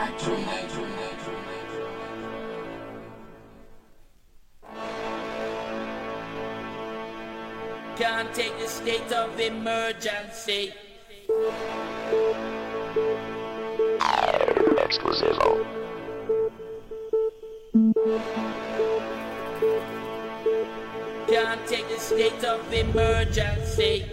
Can't take the state of emergency. Exclusivo. Can't take the state of emergency.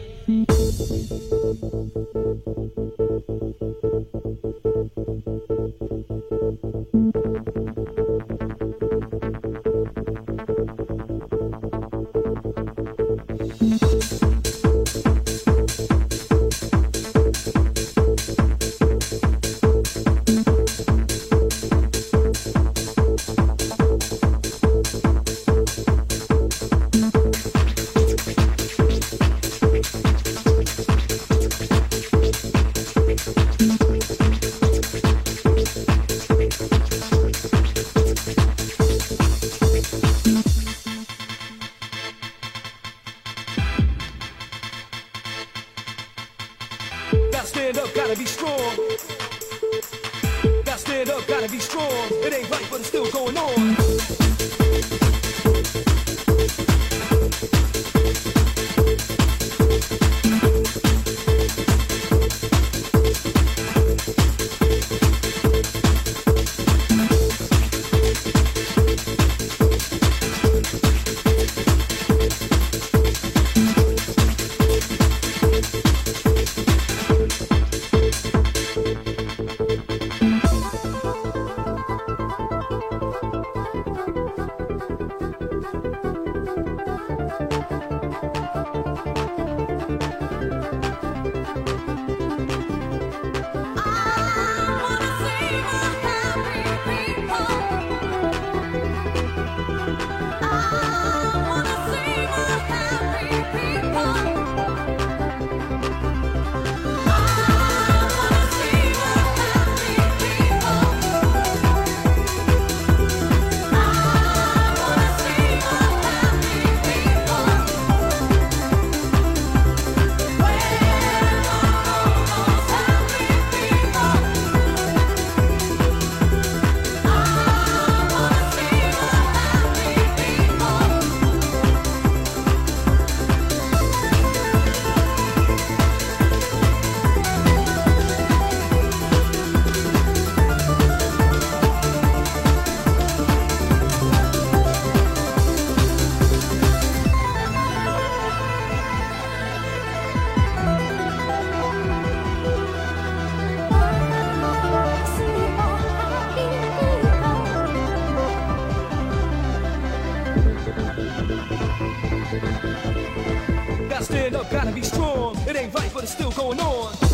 stand up, gotta be strong. It ain't right, but it's still going on.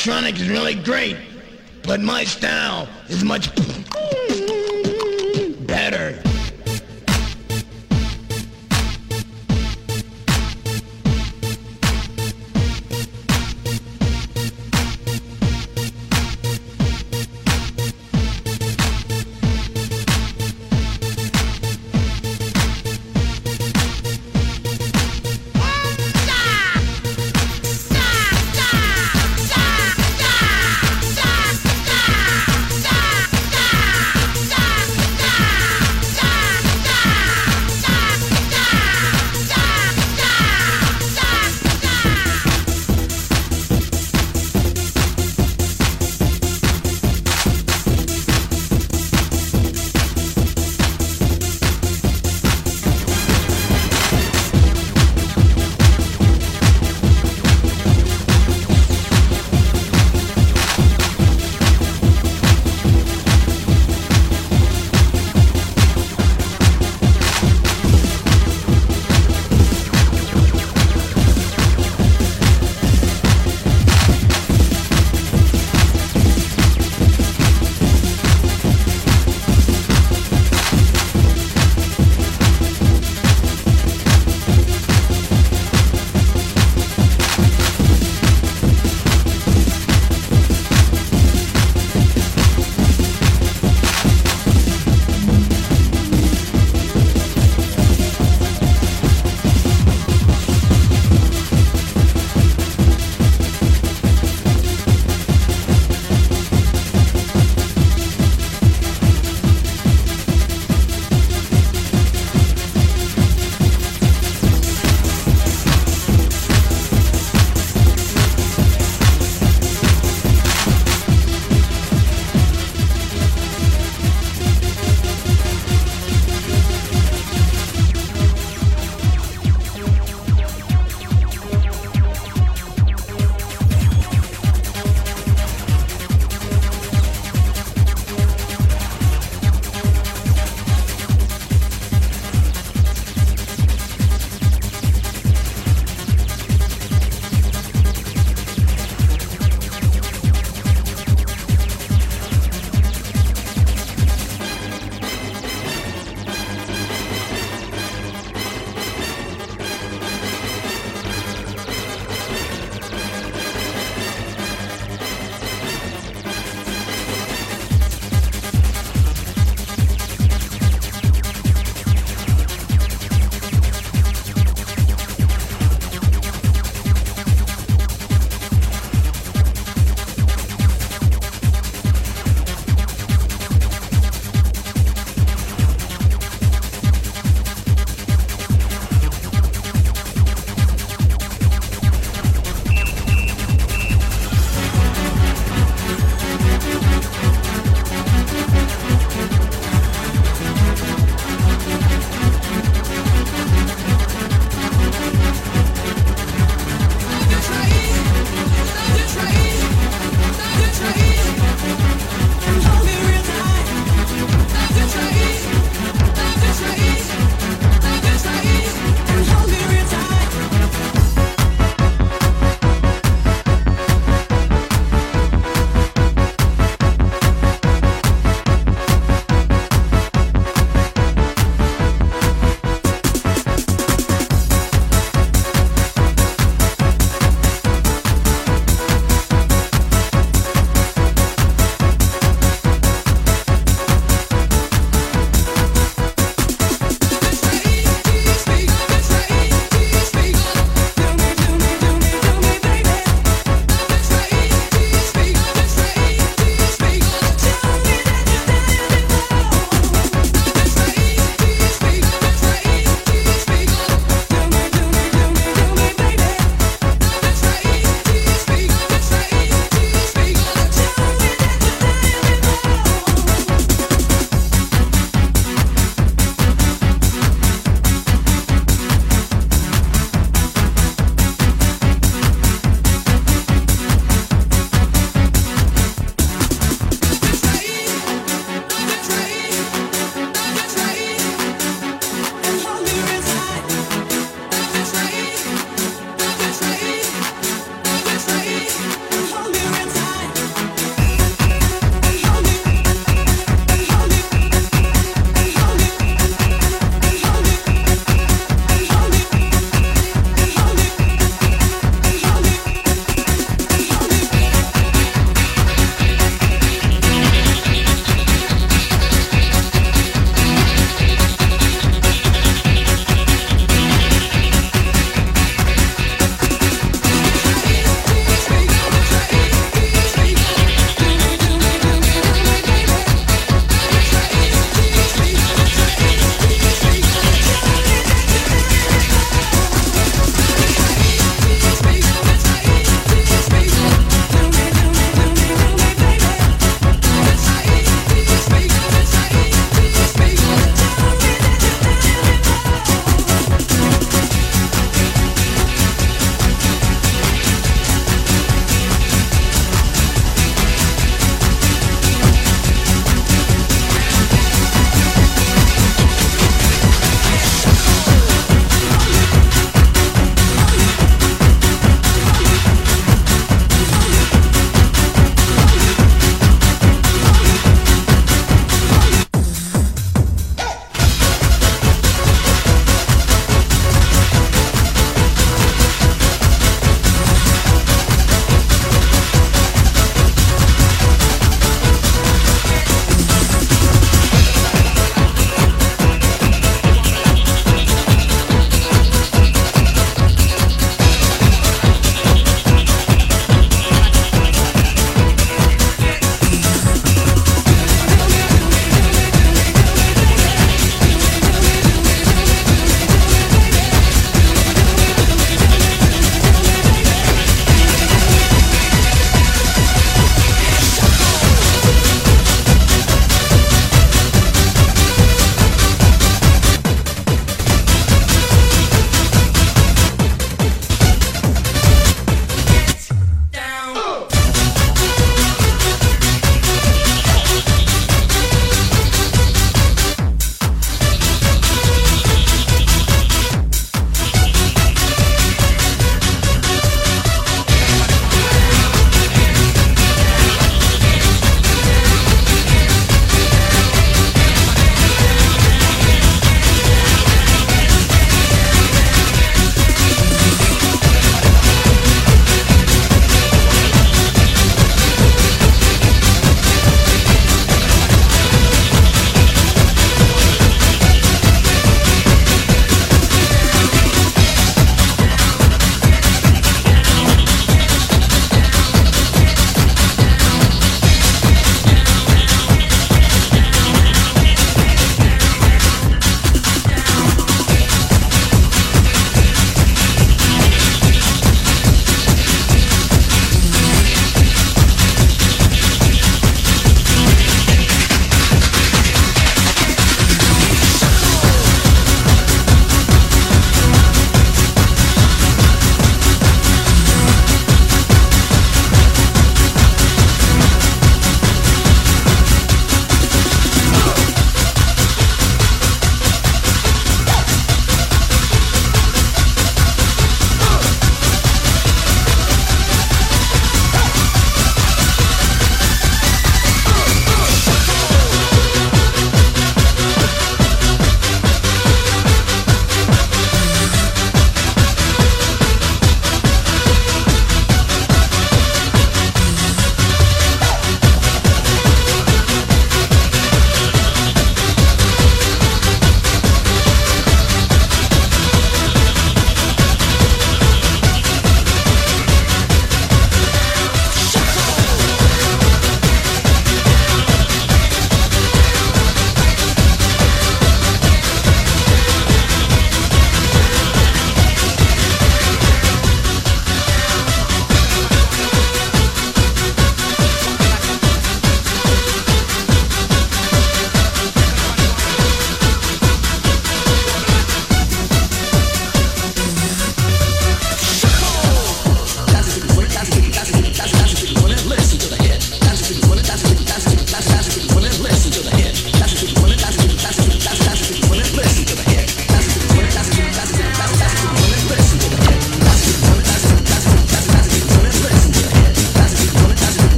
Mantronic is really great, but my style is much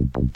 Get